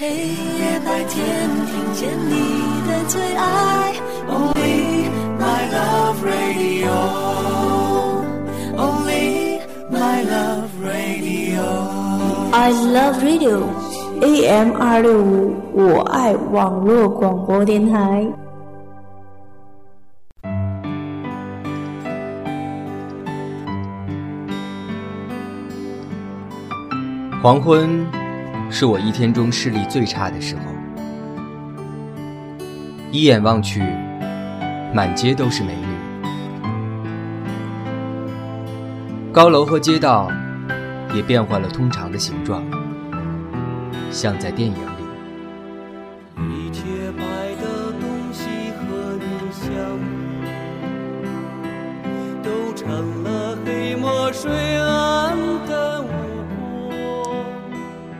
黑夜白天，听见你的最爱，Only my love radio。Only my love radio。I love radio。AM 二六五，我爱网络广播电台。黄昏。是我一天中视力最差的时候，一眼望去，满街都是美女，高楼和街道也变换了通常的形状，像在电影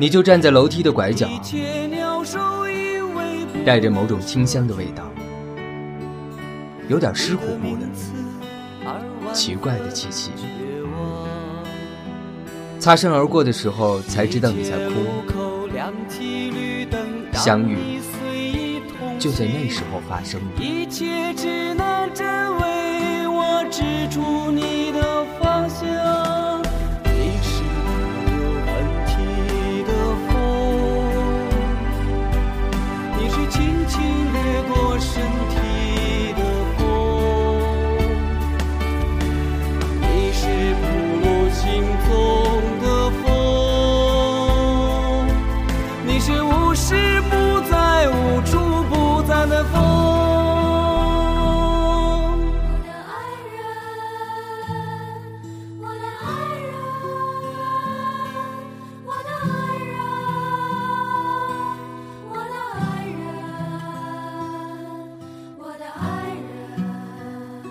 你就站在楼梯的拐角，带着某种清香的味道，有点湿乎乎的，奇怪的气息。擦身而过的时候，才知道你在哭。相遇就在那时候发生的。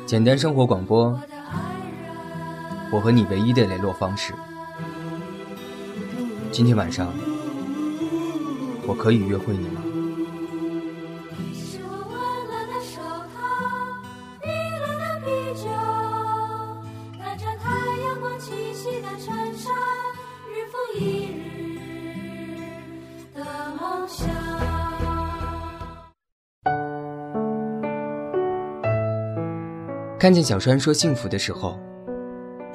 简单生活广播，我和你唯一的联络方式。今天晚上，我可以约会你吗？看见小川说幸福的时候，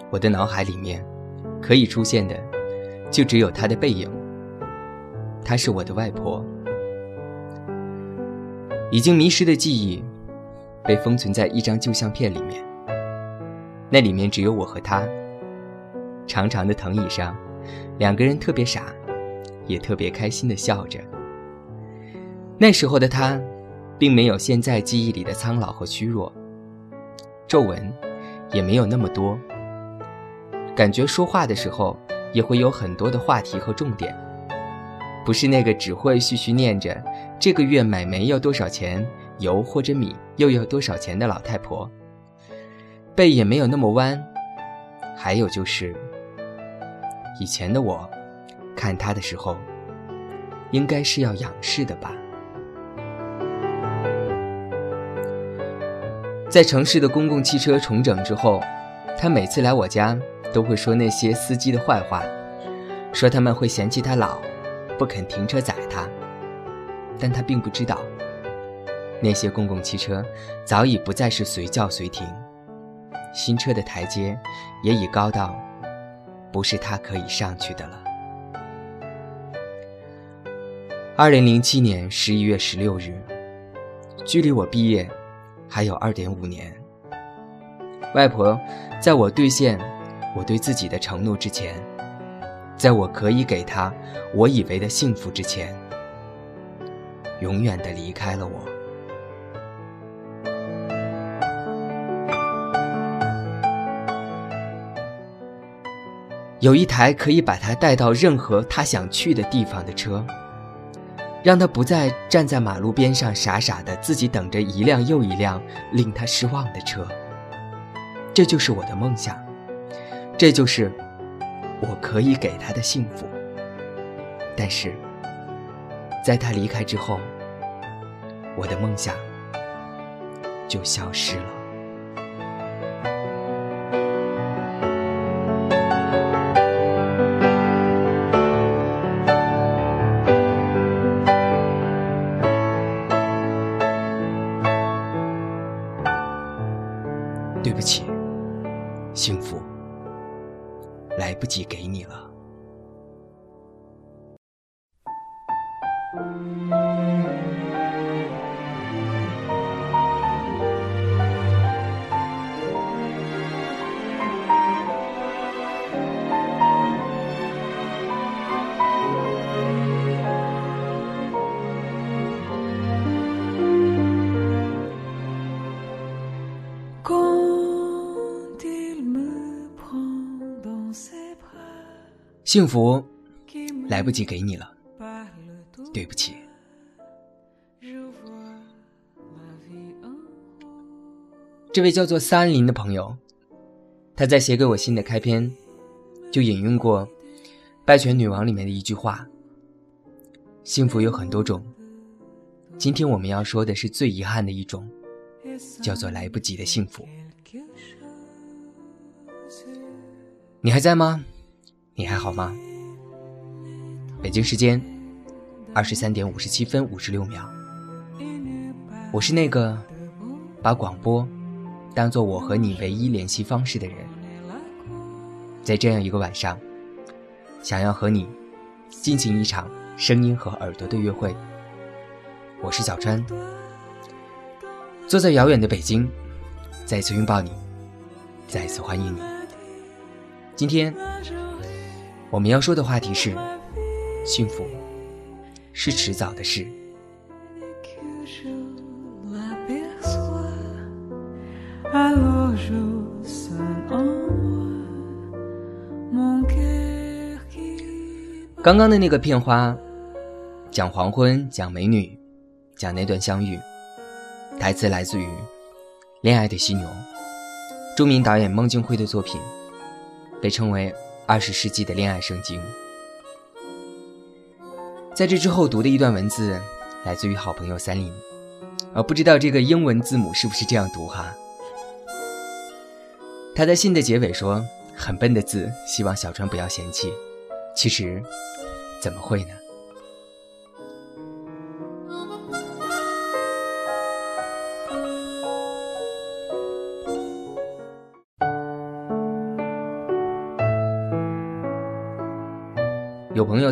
我的脑海里面可以出现的就只有她的背影。她是我的外婆，已经迷失的记忆被封存在一张旧相片里面。那里面只有我和她，长长的藤椅上，两个人特别傻，也特别开心的笑着。那时候的她，并没有现在记忆里的苍老和虚弱。皱纹也没有那么多，感觉说话的时候也会有很多的话题和重点，不是那个只会絮絮念着这个月买煤要多少钱，油或者米又要多少钱的老太婆。背也没有那么弯，还有就是以前的我，看他的时候，应该是要仰视的吧。在城市的公共汽车重整之后，他每次来我家都会说那些司机的坏话，说他们会嫌弃他老，不肯停车载他。但他并不知道，那些公共汽车早已不再是随叫随停，新车的台阶也已高到不是他可以上去的了。二零零七年十一月十六日，距离我毕业。还有二点五年，外婆，在我兑现我对自己的承诺之前，在我可以给她我以为的幸福之前，永远的离开了我。有一台可以把她带到任何她想去的地方的车。让他不再站在马路边上傻傻的自己等着一辆又一辆令他失望的车。这就是我的梦想，这就是我可以给他的幸福。但是，在他离开之后，我的梦想就消失了。幸福来不及给你了，对不起。这位叫做三林的朋友，他在写给我信的开篇就引用过《拜权女王》里面的一句话：“幸福有很多种，今天我们要说的是最遗憾的一种，叫做来不及的幸福。”你还在吗？你还好吗？北京时间二十三点五十七分五十六秒，我是那个把广播当做我和你唯一联系方式的人。在这样一个晚上，想要和你进行一场声音和耳朵的约会。我是小川，坐在遥远的北京，再次拥抱你，再次欢迎你。今天。我们要说的话题是：幸福是迟早的事。刚刚的那个片花，讲黄昏，讲美女，讲那段相遇。台词来自于《恋爱的犀牛》，著名导演孟京辉的作品，被称为。二十世纪的恋爱圣经，在这之后读的一段文字，来自于好朋友三林，啊，不知道这个英文字母是不是这样读哈？他在信的结尾说：“很笨的字，希望小川不要嫌弃。”其实，怎么会呢？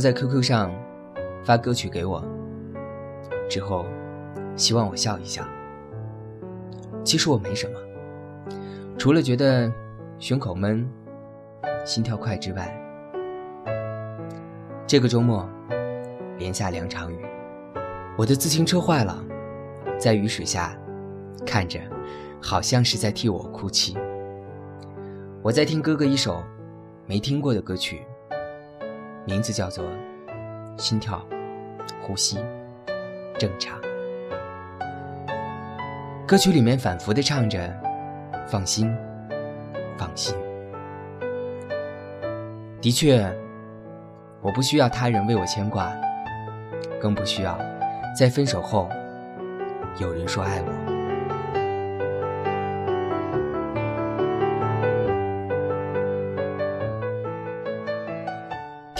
在 QQ 上发歌曲给我，之后希望我笑一笑。其实我没什么，除了觉得胸口闷、心跳快之外。这个周末连下两场雨，我的自行车坏了，在雨水下看着，好像是在替我哭泣。我在听哥哥一首没听过的歌曲。名字叫做《心跳，呼吸，正常》。歌曲里面反复的唱着“放心，放心”。的确，我不需要他人为我牵挂，更不需要在分手后有人说爱我。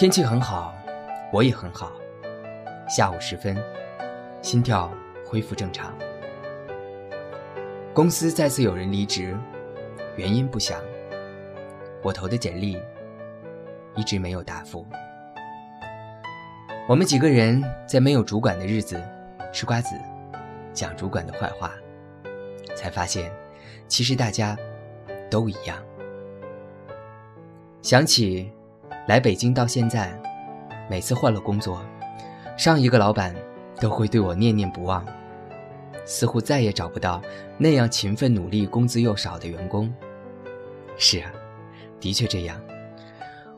天气很好，我也很好。下午时分，心跳恢复正常。公司再次有人离职，原因不详。我投的简历一直没有答复。我们几个人在没有主管的日子吃瓜子，讲主管的坏话，才发现其实大家都一样。想起。来北京到现在，每次换了工作，上一个老板都会对我念念不忘，似乎再也找不到那样勤奋努力、工资又少的员工。是啊，的确这样，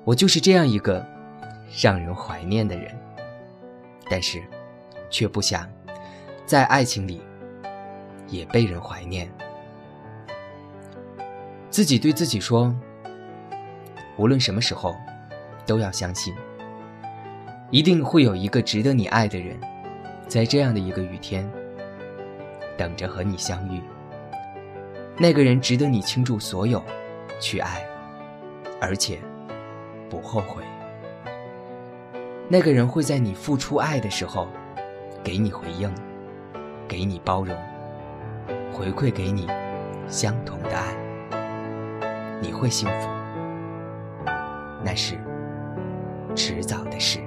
我就是这样一个让人怀念的人。但是，却不想在爱情里也被人怀念。自己对自己说，无论什么时候。都要相信，一定会有一个值得你爱的人，在这样的一个雨天，等着和你相遇。那个人值得你倾注所有，去爱，而且不后悔。那个人会在你付出爱的时候，给你回应，给你包容，回馈给你相同的爱。你会幸福，那是迟早的事。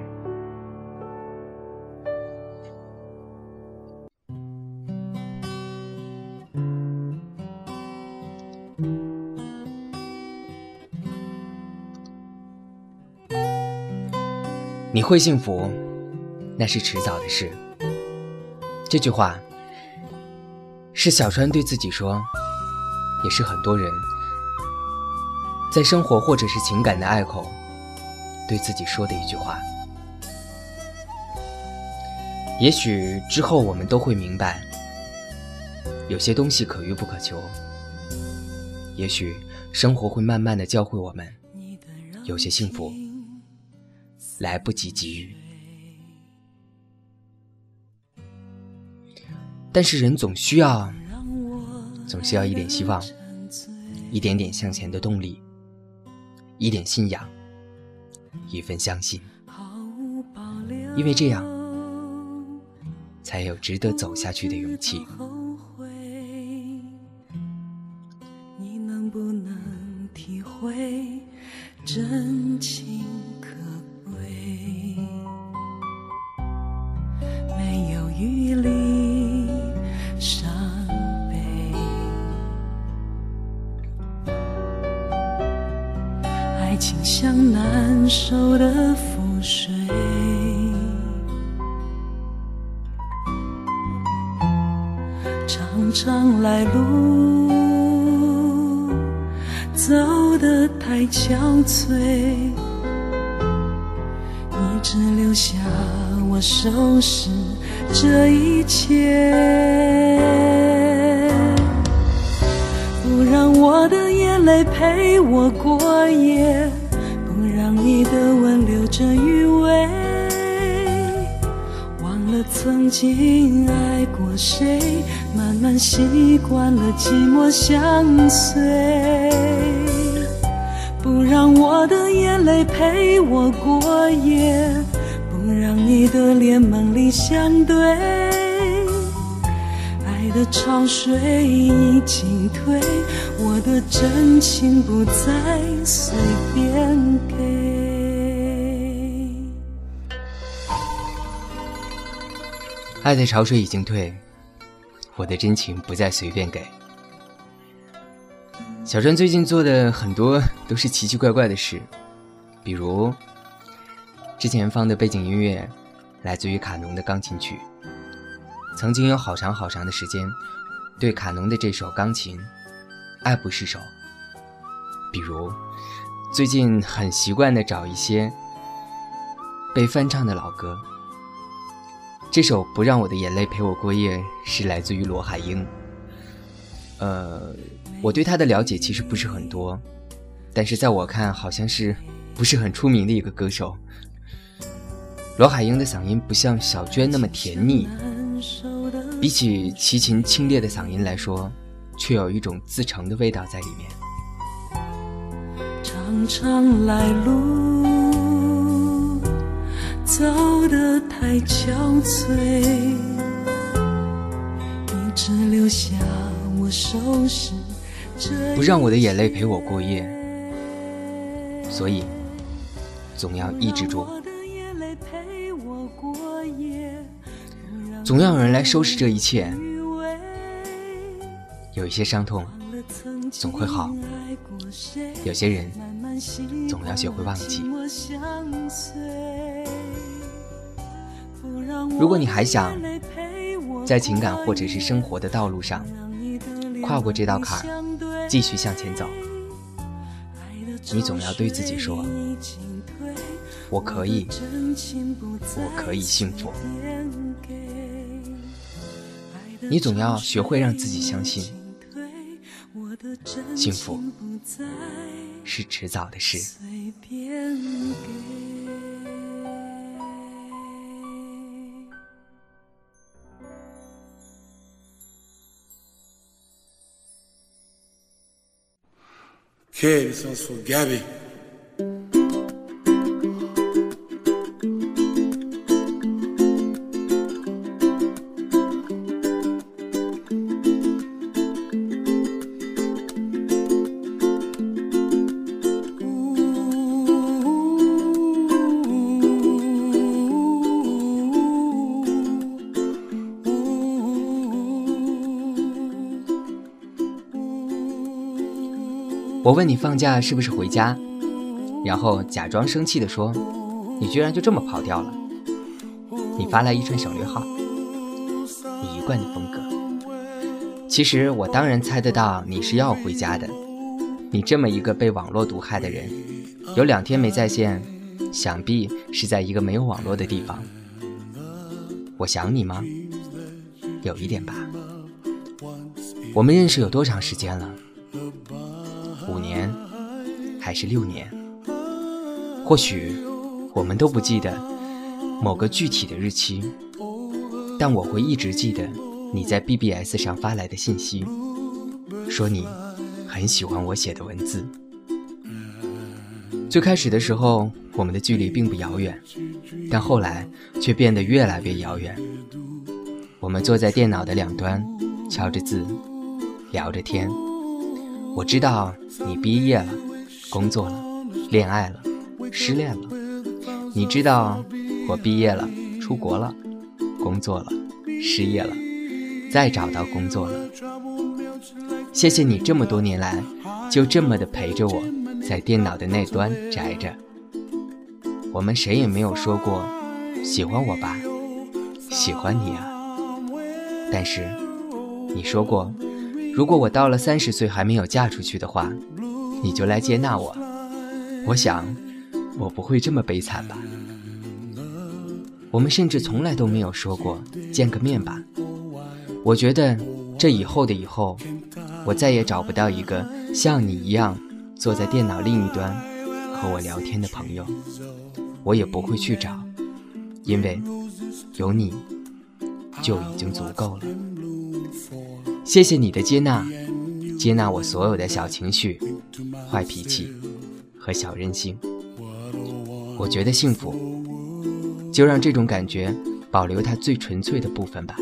你会幸福，那是迟早的事。这句话是小川对自己说，也是很多人在生活或者是情感的隘口对自己说的一句话。也许之后我们都会明白，有些东西可遇不可求。也许生活会慢慢的教会我们，有些幸福。来不及给予，但是人总需要，总需要一点希望，一点点向前的动力，一点信仰，一份相信，因为这样，才有值得走下去的勇气。你能不能体会真情？雨里伤悲，爱情像难手的覆水，常常来路走得太憔悴，你只留下我收拾。这一切，不让我的眼泪陪我过夜，你的吻留着余味，忘了曾经爱过谁，慢慢习惯了寂寞相随，不让我的眼泪陪我过夜。不让你的脸梦里相对，爱的潮水已经退，我的真情不再随便给。爱的潮水已经退，我的真情不再随便给。小川最近做的很多都是奇奇怪怪的事，比如。之前放的背景音乐来自于卡农的钢琴曲。曾经有好长好长的时间，对卡农的这首钢琴爱不释手。比如，最近很习惯的找一些被翻唱的老歌。这首《不让我的眼泪陪我过夜》是来自于罗海英。呃，我对他的了解其实不是很多，但是在我看，好像是不是很出名的一个歌手。罗海英的嗓音不像小娟那么甜腻，比起齐秦清冽的嗓音来说，却有一种自成的味道在里面。常常来路走得太憔悴，你只留下我收拾。不让我的眼泪陪我过夜，所以总要抑制住。总要有人来收拾这一切。有一些伤痛总会好，有些人总要学会忘记。如果你还想在情感或者是生活的道路上跨过这道坎儿，继续向前走，你总要对自己说：“我可以，我可以幸福。”你总要学会让自己相信，幸福是迟早的事。Que eles são sugeri. 我问你放假是不是回家，然后假装生气地说：“你居然就这么跑掉了。”你发来一串省略号，你一贯的风格。其实我当然猜得到你是要回家的。你这么一个被网络毒害的人，有两天没在线，想必是在一个没有网络的地方。我想你吗？有一点吧。我们认识有多长时间了？还是六年？或许我们都不记得某个具体的日期，但我会一直记得你在 BBS 上发来的信息，说你。很喜欢我写的文字。最开始的时候，我们的距离并不遥远，但后来却变得越来越遥远。我们坐在电脑的两端，敲着字，聊着天。我知道你毕业了，工作了，恋爱了，失恋了。你知道我毕业了，出国了，工作了，失业了，再找到工作了。谢谢你这么多年来，就这么的陪着我，在电脑的那端宅着。我们谁也没有说过喜欢我吧，喜欢你啊。但是你说过，如果我到了三十岁还没有嫁出去的话，你就来接纳我。我想，我不会这么悲惨吧。我们甚至从来都没有说过见个面吧。我觉得这以后的以后。我再也找不到一个像你一样坐在电脑另一端和我聊天的朋友，我也不会去找，因为有你就已经足够了。谢谢你的接纳，接纳我所有的小情绪、坏脾气和小任性。我觉得幸福，就让这种感觉保留它最纯粹的部分吧。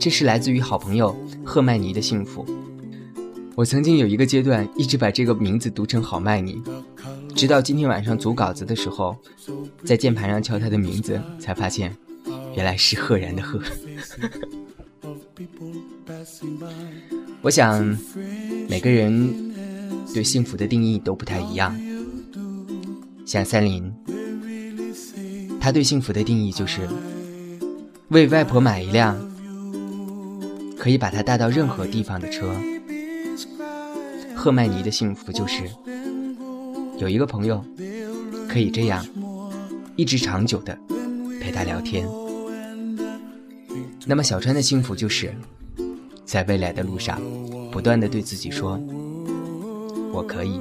这是来自于好朋友赫麦尼的幸福。我曾经有一个阶段，一直把这个名字读成好麦尼，直到今天晚上组稿子的时候，在键盘上敲他的名字，才发现原来是赫然的赫。我想，每个人对幸福的定义都不太一样。像三林，他对幸福的定义就是为外婆买一辆可以把他带到任何地方的车。赫麦尼的幸福就是有一个朋友可以这样一直长久的陪他聊天。那么小川的幸福就是。在未来的路上，不断的对自己说：“我可以，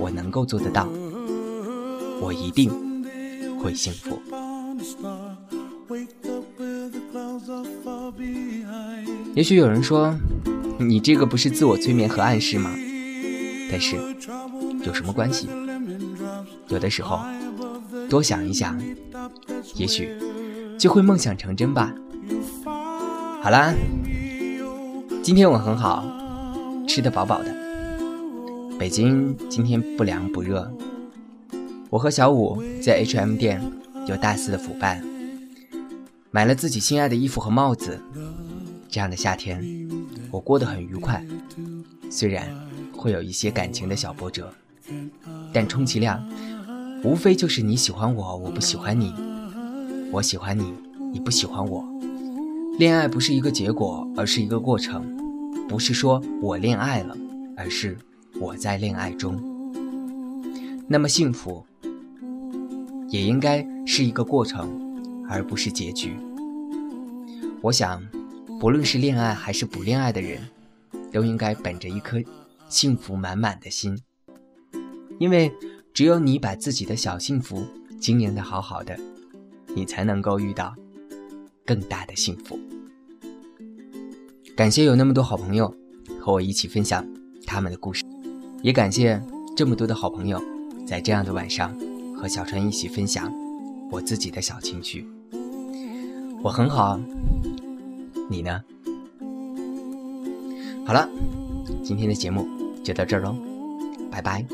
我能够做得到，我一定会幸福。”也许有人说：“你这个不是自我催眠和暗示吗？”但是有什么关系？有的时候多想一想，也许就会梦想成真吧。好啦。今天我很好，吃得饱饱的。北京今天不凉不热。我和小五在 H&M 店有大肆的腐败，买了自己心爱的衣服和帽子。这样的夏天，我过得很愉快。虽然会有一些感情的小波折，但充其量无非就是你喜欢我，我不喜欢你；我喜欢你，你不喜欢我。恋爱不是一个结果，而是一个过程。不是说我恋爱了，而是我在恋爱中。那么幸福也应该是一个过程，而不是结局。我想，不论是恋爱还是不恋爱的人，都应该本着一颗幸福满满的心。因为只有你把自己的小幸福经营的好好的，你才能够遇到。更大的幸福。感谢有那么多好朋友和我一起分享他们的故事，也感谢这么多的好朋友在这样的晚上和小川一起分享我自己的小情绪。我很好，你呢？好了，今天的节目就到这儿喽，拜拜。